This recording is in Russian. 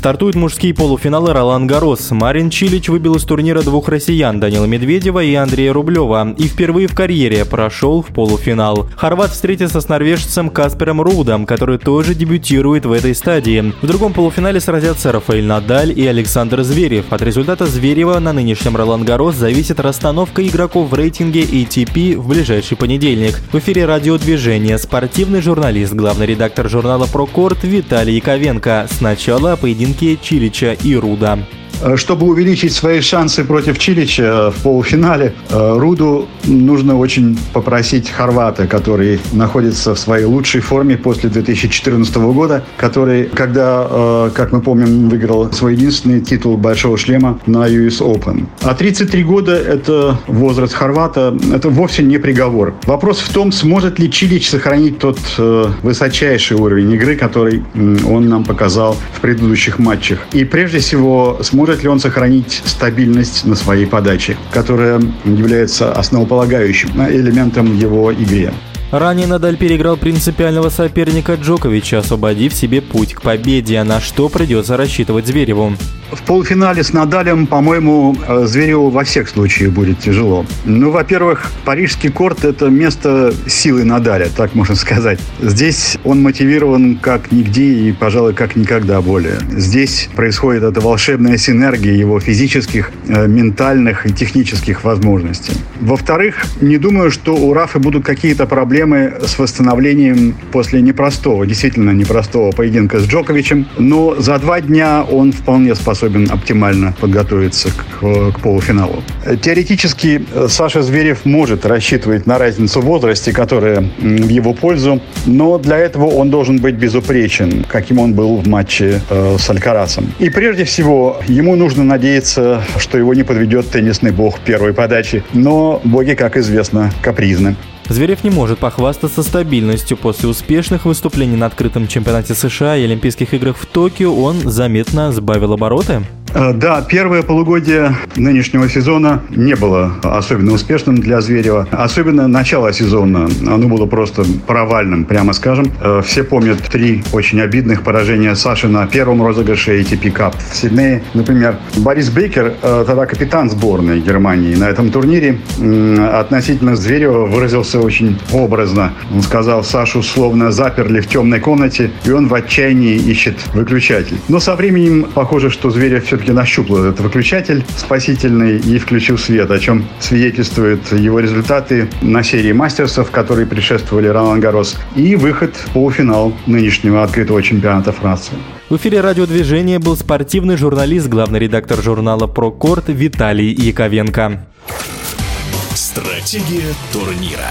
Стартуют мужские полуфиналы Ролан Гарос. Марин Чилич выбил из турнира двух россиян Данила Медведева и Андрея Рублева и впервые в карьере прошел в полуфинал. Хорват встретится с норвежцем Каспером Рудом, который тоже дебютирует в этой стадии. В другом полуфинале сразятся Рафаэль Надаль и Александр Зверев. От результата Зверева на нынешнем Ролан Гарос зависит расстановка игроков в рейтинге ATP в ближайший понедельник. В эфире радиодвижения спортивный журналист, главный редактор журнала «Прокорт» Виталий Яковенко. Сначала поединок поединке Чилича и Руда. Э, чтобы увеличить свои шансы против Чилича в полуфинале, э, Руду нужно очень попросить Хорвата, который находится в своей лучшей форме после 2014 года, который, когда, э, как мы помним, выиграл свой единственный титул Большого шлема на US Open. А 33 года – это возраст Хорвата, это вовсе не приговор. Вопрос в том, сможет ли Чилич сохранить тот высочайший уровень игры, который он нам показал в предыдущих матчах. И прежде всего, сможет Сможет ли он сохранить стабильность на своей подаче, которая является основополагающим элементом его игры? Ранее Надаль переиграл принципиального соперника Джоковича, освободив себе путь к победе, на что придется рассчитывать Звереву. В полуфинале с Надалем, по-моему, э, Звереву во всех случаях будет тяжело. Ну, во-первых, парижский корт – это место силы Надаля, так можно сказать. Здесь он мотивирован как нигде и, пожалуй, как никогда более. Здесь происходит эта волшебная синергия его физических, э, ментальных и технических возможностей. Во-вторых, не думаю, что у Рафа будут какие-то проблемы с восстановлением после непростого, действительно непростого поединка с Джоковичем, но за два дня он вполне способен способен оптимально подготовиться к, к полуфиналу. Теоретически э, Саша Зверев может рассчитывать на разницу в возрасте, которая в его пользу, но для этого он должен быть безупречен, каким он был в матче э, с Алькарасом. И прежде всего, ему нужно надеяться, что его не подведет теннисный бог первой подачи, но боги, как известно, капризны. Зверев не может похвастаться стабильностью. После успешных выступлений на открытом чемпионате США и Олимпийских играх в Токио он заметно сбавил обороты. Э, да, первое полугодие нынешнего сезона не было особенно успешным для Зверева. Особенно начало сезона. Оно было просто провальным, прямо скажем. Э, все помнят три очень обидных поражения Саши на первом розыгрыше ATP Cup в Сиднее. Например, Борис Бейкер, э, тогда капитан сборной Германии на этом турнире, относительно Зверева выразился очень образно. Он сказал, Сашу словно заперли в темной комнате, и он в отчаянии ищет выключатель. Но со временем похоже, что Зверев все все-таки нащупал этот выключатель спасительный и включил свет, о чем свидетельствуют его результаты на серии мастерсов, которые предшествовали Ролан Гарос, и выход в полуфинал нынешнего открытого чемпионата Франции. В эфире радиодвижения был спортивный журналист, главный редактор журнала «Прокорт» Виталий Яковенко. Стратегия турнира.